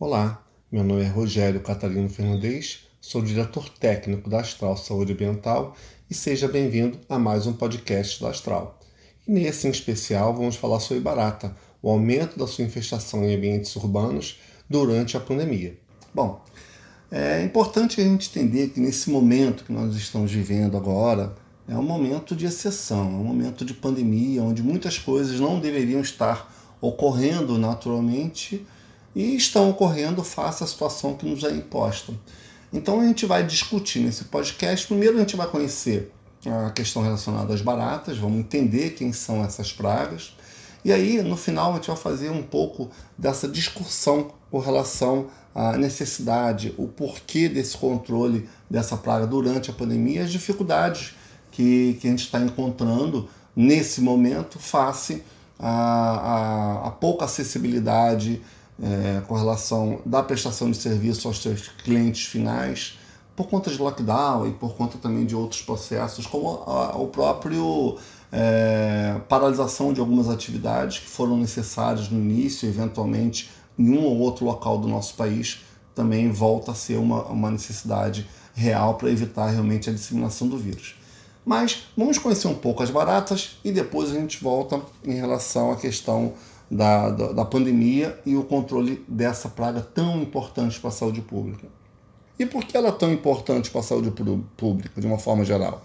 Olá, meu nome é Rogério Catarino Fernandes, sou diretor técnico da Astral Saúde Ambiental e seja bem-vindo a mais um podcast da Astral. E nesse em especial vamos falar sobre barata, o aumento da sua infestação em ambientes urbanos durante a pandemia. Bom, é importante a gente entender que nesse momento que nós estamos vivendo agora é um momento de exceção, é um momento de pandemia onde muitas coisas não deveriam estar ocorrendo naturalmente e estão ocorrendo face à situação que nos é imposta. Então a gente vai discutir nesse podcast. Primeiro a gente vai conhecer a questão relacionada às baratas, vamos entender quem são essas pragas. E aí, no final, a gente vai fazer um pouco dessa discussão com relação à necessidade, o porquê desse controle dessa praga durante a pandemia as dificuldades que, que a gente está encontrando nesse momento face à, à, à pouca acessibilidade é, com relação da prestação de serviço aos seus clientes finais, por conta de lockdown e por conta também de outros processos, como a, o próprio é, paralisação de algumas atividades que foram necessárias no início, eventualmente em um ou outro local do nosso país, também volta a ser uma, uma necessidade real para evitar realmente a disseminação do vírus. Mas vamos conhecer um pouco as baratas e depois a gente volta em relação à questão da, da, da pandemia e o controle dessa praga tão importante para a saúde pública. E por que ela é tão importante para a saúde pública, de uma forma geral?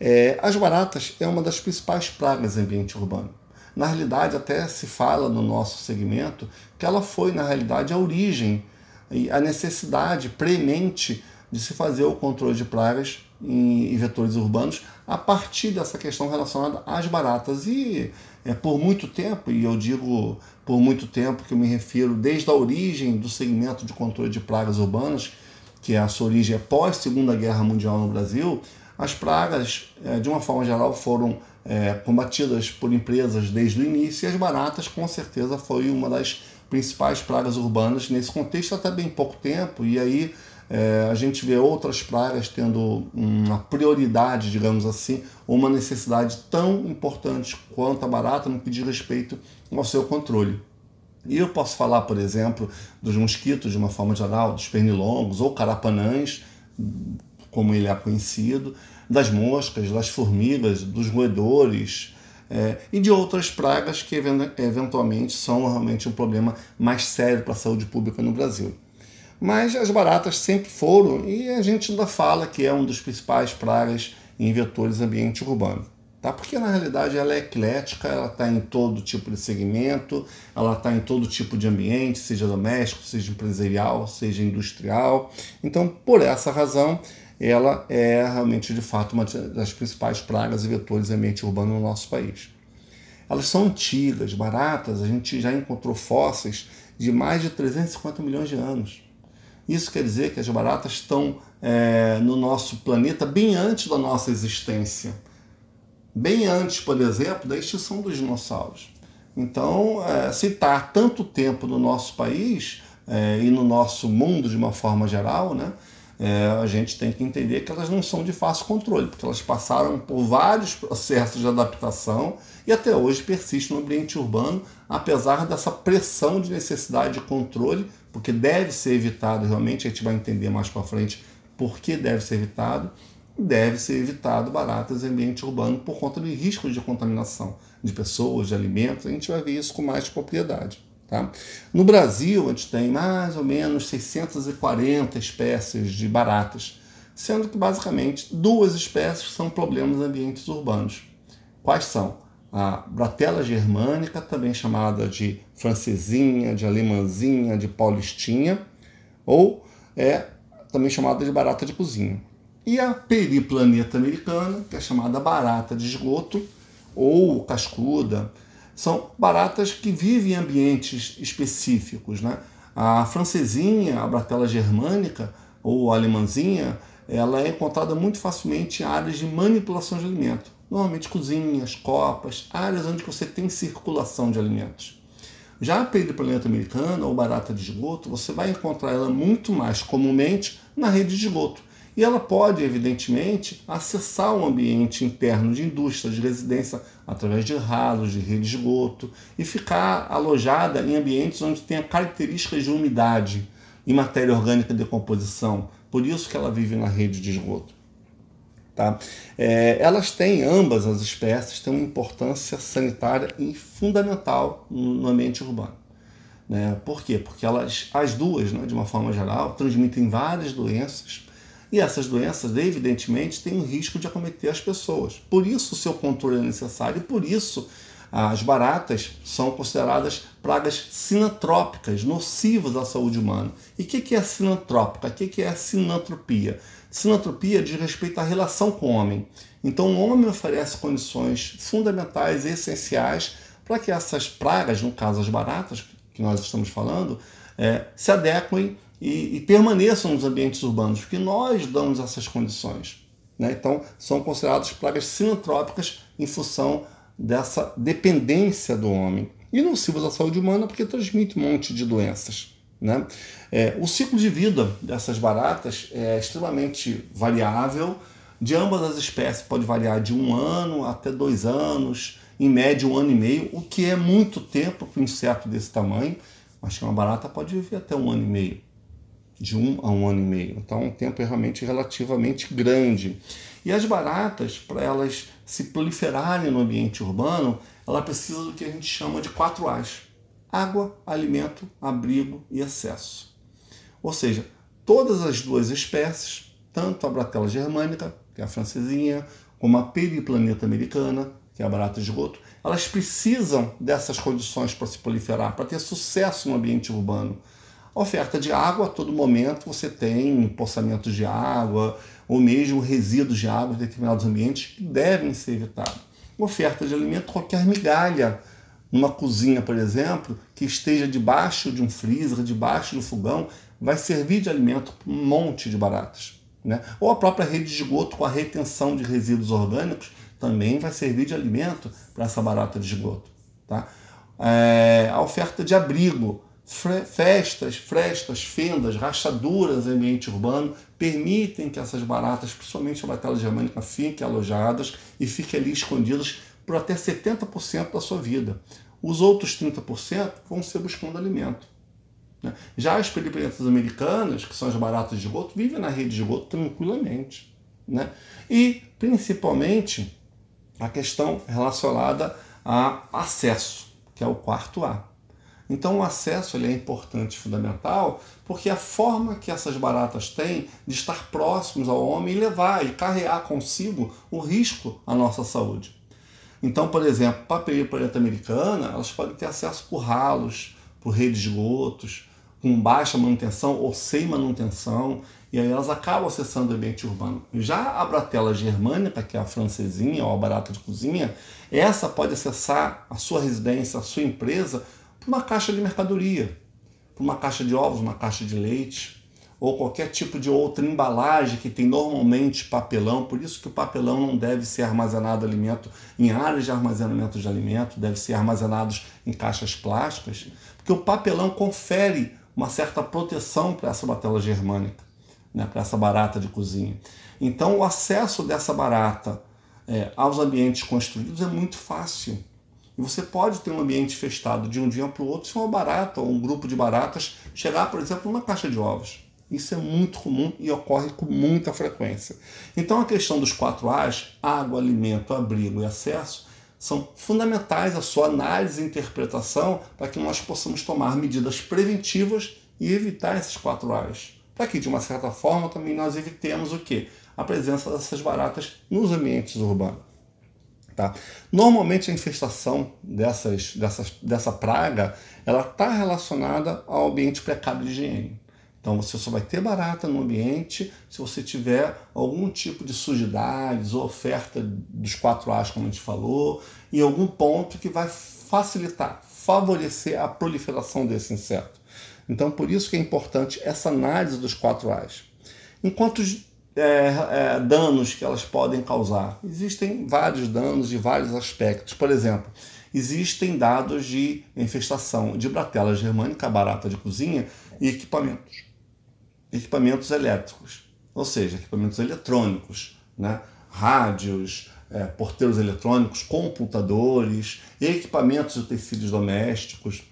É, as baratas é uma das principais pragas em ambiente urbano. Na realidade, até se fala no nosso segmento que ela foi, na realidade, a origem e a necessidade premente de se fazer o controle de pragas em, vetores urbanos a partir dessa questão relacionada às baratas. E é, por muito tempo, e eu digo por muito tempo que eu me refiro desde a origem do segmento de controle de pragas urbanas, que é a sua origem é pós Segunda Guerra Mundial no Brasil, as pragas, é, de uma forma geral, foram é, combatidas por empresas desde o início e as baratas, com certeza, foi uma das principais pragas urbanas nesse contexto até bem pouco tempo. E aí é, a gente vê outras pragas tendo uma prioridade, digamos assim, ou uma necessidade tão importante quanto a barata no que diz respeito ao seu controle. E eu posso falar, por exemplo, dos mosquitos de uma forma geral, dos pernilongos ou carapanãs, como ele é conhecido, das moscas, das formigas, dos roedores é, e de outras pragas que eventualmente são realmente um problema mais sério para a saúde pública no Brasil. Mas as baratas sempre foram, e a gente ainda fala que é um dos principais pragas em vetores ambiente urbano. Tá? Porque na realidade ela é eclética, ela está em todo tipo de segmento, ela está em todo tipo de ambiente, seja doméstico, seja empresarial, seja industrial. Então, por essa razão, ela é realmente de fato uma das principais pragas e vetores ambiente urbano no nosso país. Elas são antigas, baratas, a gente já encontrou fósseis de mais de 350 milhões de anos. Isso quer dizer que as baratas estão é, no nosso planeta bem antes da nossa existência. Bem antes, por exemplo, da extinção dos dinossauros. Então, é, se está há tanto tempo no nosso país é, e no nosso mundo de uma forma geral, né, é, a gente tem que entender que elas não são de fácil controle, porque elas passaram por vários processos de adaptação e até hoje persistem no ambiente urbano, apesar dessa pressão de necessidade de controle, porque deve ser evitado realmente, a gente vai entender mais para frente por que deve ser evitado, deve ser evitado baratas em ambiente urbano por conta de riscos de contaminação de pessoas, de alimentos, a gente vai ver isso com mais propriedade. Tá? No Brasil, a gente tem mais ou menos 640 espécies de baratas, sendo que basicamente duas espécies são problemas em ambientes urbanos. Quais são? A Bratella germânica, também chamada de francesinha, de alemãzinha, de paulistinha, ou é também chamada de barata de cozinha. E a periplaneta americana, que é chamada barata de esgoto, ou cascuda, são baratas que vivem em ambientes específicos. Né? A francesinha, a bratela germânica ou alemãzinha, ela é encontrada muito facilmente em áreas de manipulação de alimento. Normalmente cozinhas, copas, áreas onde você tem circulação de alimentos. Já a planeta americana ou barata de esgoto, você vai encontrar ela muito mais comumente na rede de esgoto. E ela pode, evidentemente, acessar o ambiente interno de indústria, de residência, através de ralos, de rede de esgoto, e ficar alojada em ambientes onde tenha características de umidade e matéria orgânica de decomposição. Por isso que ela vive na rede de esgoto. Tá? É, elas têm, ambas as espécies, têm uma importância sanitária fundamental no ambiente urbano. Né? Por quê? Porque elas, as duas, né, de uma forma geral, transmitem várias doenças e essas doenças, evidentemente, têm o risco de acometer as pessoas. Por isso, o seu controle é necessário e por isso as baratas são consideradas pragas sinantrópicas, nocivas à saúde humana. E o que é sinantrópica? O que é sinantropia? Sinantropia diz respeito à relação com o homem. Então, o homem oferece condições fundamentais e essenciais para que essas pragas, no caso as baratas, que nós estamos falando, é, se adequem e, e, permaneçam nos ambientes urbanos, porque nós damos essas condições. Né? Então, são consideradas pragas sinantrópicas em função dessa dependência do homem. E nocivas à saúde humana porque transmite um monte de doenças. Né? É, o ciclo de vida dessas baratas é extremamente variável. De ambas as espécies pode variar de um ano até dois anos, em média um ano e meio, o que é muito tempo para um inseto desse tamanho. Acho que uma barata pode viver até um ano e meio, de um a um ano e meio. Então, é um tempo realmente relativamente grande. E as baratas, para elas se proliferarem no ambiente urbano, ela precisa do que a gente chama de quatro A's: água, alimento, abrigo e acesso. Ou seja, todas as duas espécies, tanto a Bratella germânica, que é a francesinha, como a periplaneta americana, que é a barata de esgoto, elas precisam dessas condições para se proliferar, para ter sucesso no ambiente urbano. Oferta de água, a todo momento você tem poçamentos de água, ou mesmo resíduos de água em determinados ambientes que devem ser evitados. Oferta de alimento, qualquer migalha, numa cozinha, por exemplo, que esteja debaixo de um freezer, debaixo do fogão, vai servir de alimento para um monte de baratas. Né? Ou a própria rede de esgoto com a retenção de resíduos orgânicos também vai servir de alimento para essa barata de esgoto. Tá? É, a oferta de abrigo, festas, frestas, fendas, rachaduras em ambiente urbano permitem que essas baratas, principalmente a batela germânica, fiquem alojadas e fiquem ali escondidas por até 70% da sua vida. Os outros 30% vão ser buscando alimento. Né? Já as peripretas americanas, que são as baratas de esgoto, vivem na rede de esgoto tranquilamente. Né? E, principalmente, a questão relacionada a acesso, que é o quarto A. Então o acesso ele é importante, fundamental, porque a forma que essas baratas têm de estar próximos ao homem e levar e carregar consigo o risco à nossa saúde. Então, por exemplo, a peripreta americana, elas podem ter acesso por ralos, por redes de esgotos, com baixa manutenção ou sem manutenção, e aí elas acabam acessando o ambiente urbano. Já a bratela germânica, que é a francesinha ou a barata de cozinha, essa pode acessar a sua residência, a sua empresa, uma caixa de mercadoria, uma caixa de ovos, uma caixa de leite, ou qualquer tipo de outra embalagem que tem normalmente papelão, por isso que o papelão não deve ser armazenado alimento em áreas de armazenamento de alimento, deve ser armazenados em caixas plásticas, porque o papelão confere uma certa proteção para essa batela germânica, né, para essa barata de cozinha. Então, o acesso dessa barata é, aos ambientes construídos é muito fácil. E você pode ter um ambiente festado de um dia para o outro se uma barata ou um grupo de baratas chegar, por exemplo, numa caixa de ovos. Isso é muito comum e ocorre com muita frequência. Então, a questão dos quatro A's, água, alimento, abrigo e acesso, são fundamentais a sua análise e interpretação para que nós possamos tomar medidas preventivas e evitar esses quatro A's. Para que, de uma certa forma, também nós evitemos o quê? A presença dessas baratas nos ambientes urbanos. Tá? Normalmente a infestação dessas, dessas, dessa praga ela está relacionada ao ambiente precário de higiene. Então você só vai ter barata no ambiente se você tiver algum tipo de sujidades ou oferta dos quatro A's, como a gente falou, em algum ponto que vai facilitar, favorecer a proliferação desse inseto. Então por isso que é importante essa análise dos quatro A's. Enquanto é, é, danos que elas podem causar, existem vários danos de vários aspectos. Por exemplo, existem dados de infestação de bratela germânica, barata de cozinha, e equipamentos equipamentos elétricos. ou seja, equipamentos eletrônicos, né? rádios, é, porteiros eletrônicos, computadores, equipamentos de tecidos domésticos.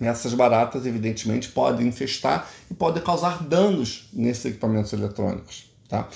Essas baratas, evidentemente, podem infestar e podem causar danos nesses equipamentos eletrônicos. Tá?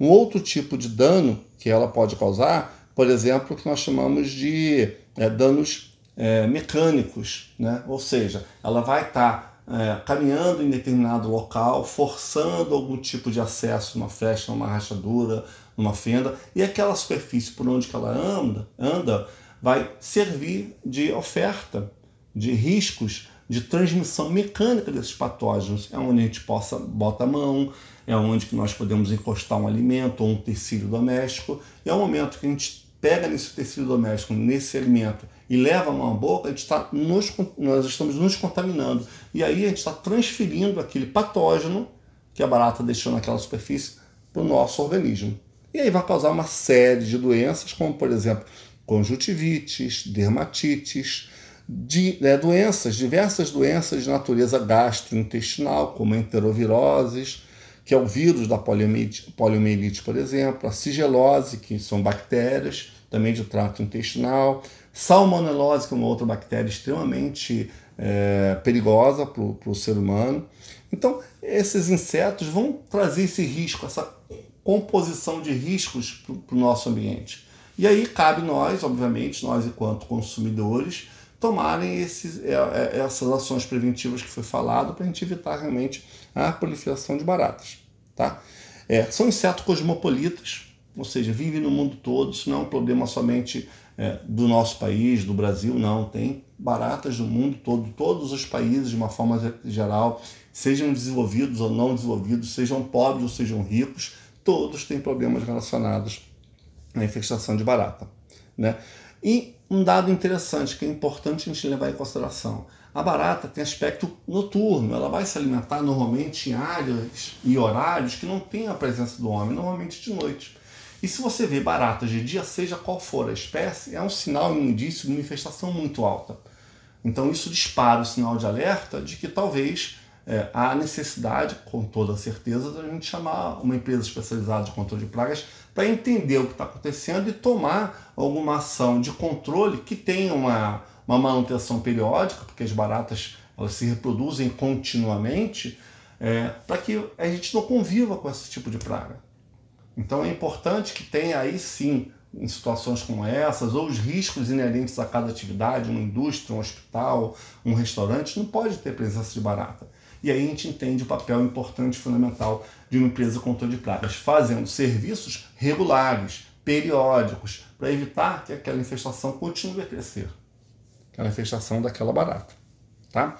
Um outro tipo de dano que ela pode causar, por exemplo, que nós chamamos de é, danos é, mecânicos, né? ou seja, ela vai estar tá, é, caminhando em determinado local, forçando algum tipo de acesso, uma flecha, uma rachadura, uma fenda, e aquela superfície por onde ela anda, anda vai servir de oferta de riscos de transmissão mecânica desses patógenos. É onde a gente possa bota a mão, é onde que nós podemos encostar um alimento ou um tecido doméstico. E é o momento que a gente pega nesse tecido doméstico, nesse alimento e leva a mão à boca, a gente está nos, nós estamos nos contaminando. E aí a gente está transferindo aquele patógeno que a barata deixou naquela superfície para o nosso organismo. E aí vai causar uma série de doenças, como por exemplo conjuntivites, dermatites, de, né, doenças, diversas doenças de natureza gastrointestinal, como enteroviroses, que é o vírus da poliomielite, poliomielite, por exemplo, a sigelose, que são bactérias também de trato intestinal, salmonelose, que é uma outra bactéria extremamente é, perigosa para o ser humano. Então, esses insetos vão trazer esse risco, essa composição de riscos para o nosso ambiente. E aí cabe nós, obviamente, nós enquanto consumidores, tomarem esses, é, é, essas ações preventivas que foi falado para a gente evitar realmente a proliferação de baratas. Tá? É, são insetos cosmopolitas, ou seja, vivem no mundo todo, isso não é um problema somente é, do nosso país, do Brasil, não. Tem baratas do mundo todo, todos os países, de uma forma geral, sejam desenvolvidos ou não desenvolvidos, sejam pobres ou sejam ricos, todos têm problemas relacionados à infestação de barata. Né? E um dado interessante que é importante a gente levar em consideração: a barata tem aspecto noturno, ela vai se alimentar normalmente em áreas e horários que não tem a presença do homem, normalmente de noite. E se você vê baratas de dia, seja qual for a espécie, é um sinal um indício de uma infestação muito alta. Então isso dispara o sinal de alerta de que talvez é, há necessidade, com toda certeza, de a gente chamar uma empresa especializada de controle de pragas para entender o que está acontecendo e tomar alguma ação de controle que tenha uma, uma manutenção periódica, porque as baratas elas se reproduzem continuamente, é, para que a gente não conviva com esse tipo de praga. Então é importante que tenha aí sim, em situações como essas, ou os riscos inerentes a cada atividade, uma indústria, um hospital, um restaurante, não pode ter presença de barata. E aí a gente entende o papel importante e fundamental de uma empresa controle de pragas, fazendo serviços regulares, periódicos, para evitar que aquela infestação continue a crescer. Aquela infestação daquela barata. Tá?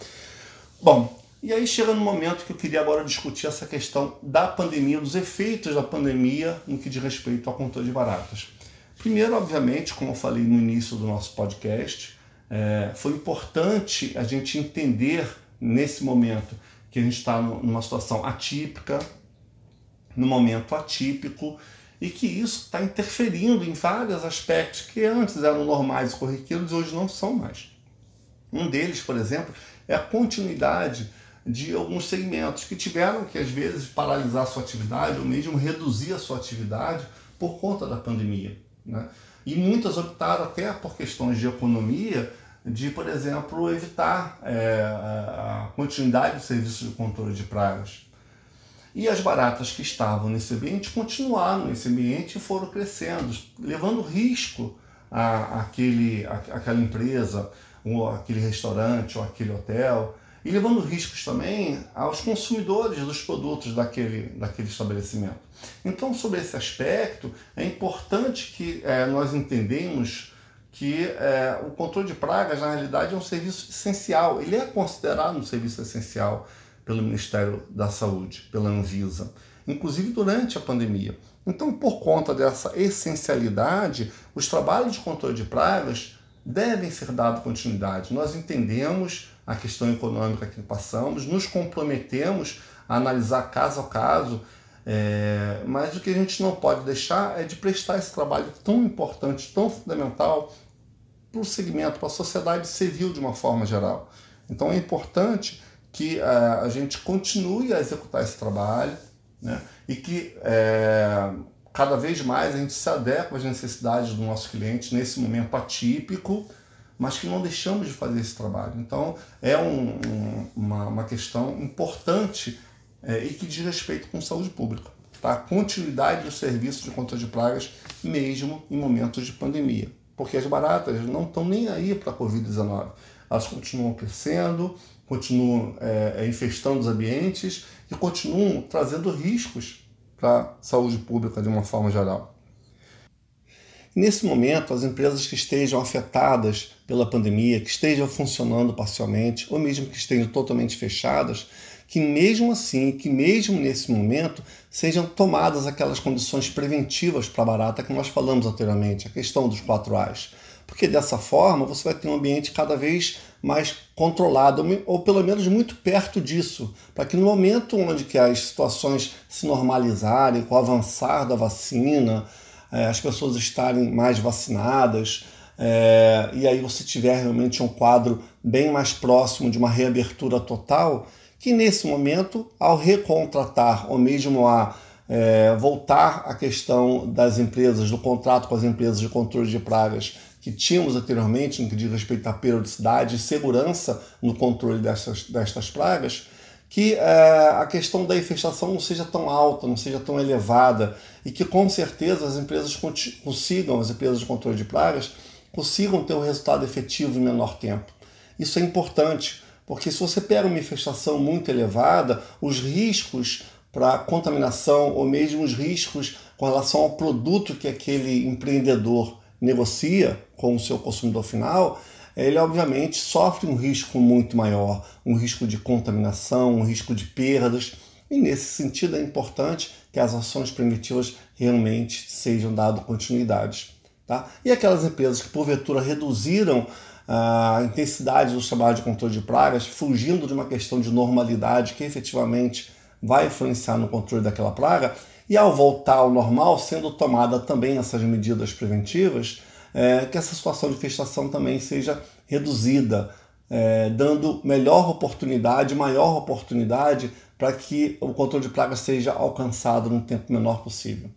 Bom, e aí chega no momento que eu queria agora discutir essa questão da pandemia, dos efeitos da pandemia no que diz respeito ao controle de baratas. Primeiro, obviamente, como eu falei no início do nosso podcast, é, foi importante a gente entender nesse momento que a gente está numa situação atípica, no momento atípico, e que isso está interferindo em vários aspectos que antes eram normais e corriqueiros e hoje não são mais. Um deles, por exemplo, é a continuidade de alguns segmentos que tiveram que, às vezes, paralisar sua atividade ou mesmo reduzir a sua atividade por conta da pandemia. Né? E muitas optaram até por questões de economia de, por exemplo, evitar é, a continuidade do serviço de controle de pragas. E as baratas que estavam nesse ambiente continuaram nesse ambiente e foram crescendo, levando risco à, àquele, à, àquela empresa, ou aquele restaurante, ou aquele hotel, e levando riscos também aos consumidores dos produtos daquele, daquele estabelecimento. Então, sobre esse aspecto, é importante que é, nós entendemos que é, o controle de pragas, na realidade, é um serviço essencial. Ele é considerado um serviço essencial pelo Ministério da Saúde, pela Anvisa, inclusive durante a pandemia. Então, por conta dessa essencialidade, os trabalhos de controle de pragas devem ser dados continuidade. Nós entendemos a questão econômica que passamos, nos comprometemos a analisar caso a caso é, mas o que a gente não pode deixar é de prestar esse trabalho tão importante, tão fundamental para o segmento, para a sociedade civil de uma forma geral. Então é importante que a, é, a gente continue a executar esse trabalho, né? e que é, cada vez mais a gente se adequa às necessidades do nosso cliente nesse momento atípico, mas que não deixamos de fazer esse trabalho. Então, é um, um, uma, uma, questão importante é, e que diz respeito com saúde pública. Tá? A continuidade do serviço de controle de pragas, mesmo em momentos de pandemia. Porque as baratas não estão nem aí para a Covid-19. Elas continuam crescendo, continuam é, é, infestando os ambientes e continuam trazendo riscos para a saúde pública de uma forma geral. Nesse momento, as empresas que estejam afetadas pela pandemia, que estejam funcionando parcialmente ou mesmo que estejam totalmente fechadas, que mesmo assim, que mesmo nesse momento, sejam tomadas aquelas condições preventivas para a barata que nós falamos anteriormente, a questão dos 4 A's porque dessa forma você vai ter um ambiente cada vez mais controlado, ou pelo menos muito perto disso, para que no momento onde que as situações se normalizarem, com o avançar da vacina, é, as pessoas estarem mais vacinadas, é, e aí você tiver realmente um quadro bem mais próximo de uma reabertura total, que nesse momento, ao recontratar ou mesmo a é, voltar à questão das empresas, do contrato com as empresas de controle de pragas que tínhamos anteriormente, no que diz respeito à periodicidade e segurança no controle destas, destas pragas, que é, a questão da infestação não seja tão alta, não seja tão elevada e que com certeza as empresas consigam, as empresas de controle de pragas, consigam ter um resultado efetivo em menor tempo. Isso é importante, porque se você pega uma infestação muito elevada, os riscos para contaminação ou mesmo os riscos com relação ao produto que aquele empreendedor negocia com o seu consumidor final, ele obviamente sofre um risco muito maior, um risco de contaminação, um risco de perdas. E nesse sentido é importante que as ações primitivas realmente sejam dadas continuidade. Tá? E aquelas empresas que porventura reduziram a intensidade do trabalho de controle de pragas, fugindo de uma questão de normalidade que efetivamente vai influenciar no controle daquela praga, e ao voltar ao normal, sendo tomada também essas medidas preventivas, é, que essa situação de infestação também seja reduzida, é, dando melhor oportunidade, maior oportunidade para que o controle de pragas seja alcançado no tempo menor possível.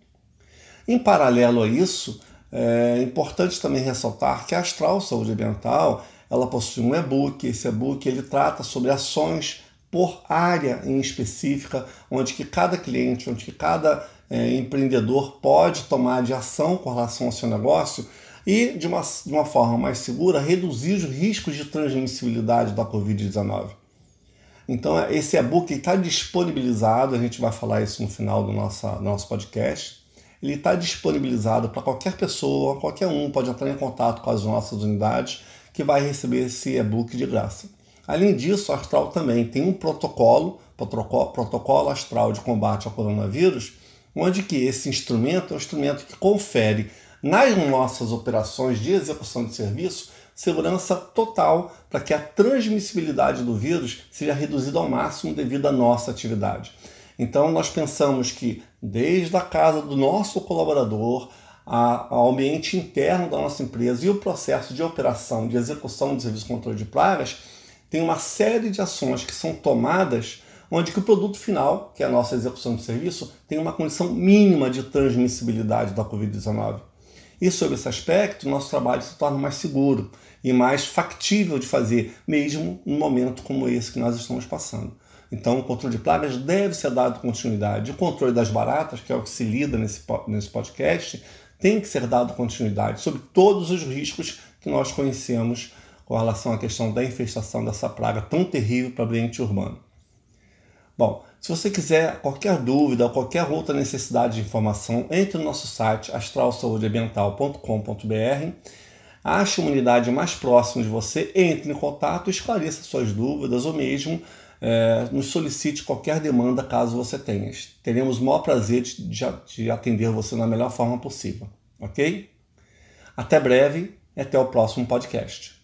Em paralelo a isso, é importante também ressaltar que a Astral Saúde Ambiental ela possui um e-book. Esse e-book ele trata sobre ações por área em específica, onde que cada cliente, onde que cada é, empreendedor pode tomar de ação com relação ao seu negócio e, de uma, de uma forma mais segura, reduzir os riscos de transmissibilidade da Covid-19. Então, esse e-book está disponibilizado, a gente vai falar isso no final do nosso, do nosso podcast. Ele está disponibilizado para qualquer pessoa, qualquer um pode entrar em contato com as nossas unidades que vai receber esse e-book de graça. Além disso, a Astral também tem um protocolo, protocolo astral de combate ao coronavírus, onde que esse instrumento é um instrumento que confere nas nossas operações de execução de serviço segurança total para que a transmissibilidade do vírus seja reduzida ao máximo devido à nossa atividade. Então, nós pensamos que desde a casa do nosso colaborador, ao ambiente interno da nossa empresa e o processo de operação, de execução de serviço de controle de pragas, tem uma série de ações que são tomadas onde que o produto final, que é a nossa execução de serviço, tem uma condição mínima de transmissibilidade da Covid-19. E sobre esse aspecto, nosso trabalho se torna mais seguro e mais factível de fazer, mesmo num momento como esse que nós estamos passando. Então, o controle de plagas deve ser dado continuidade. O controle das baratas, que é o que se lida nesse, nesse podcast, tem que ser dado continuidade sobre todos os riscos que nós conhecemos com relação à questão da infestação dessa praga tão terrível para o ambiente urbano. Bom, se você quiser qualquer dúvida ou qualquer outra necessidade de informação, entre no nosso site astralsaudeambiental.com.br, ache uma unidade mais próxima de você, entre em contato, esclareça suas dúvidas ou mesmo é, nos solicite qualquer demanda caso você tenha. Teremos o maior prazer de, de atender você da melhor forma possível, ok? Até breve e até o próximo podcast.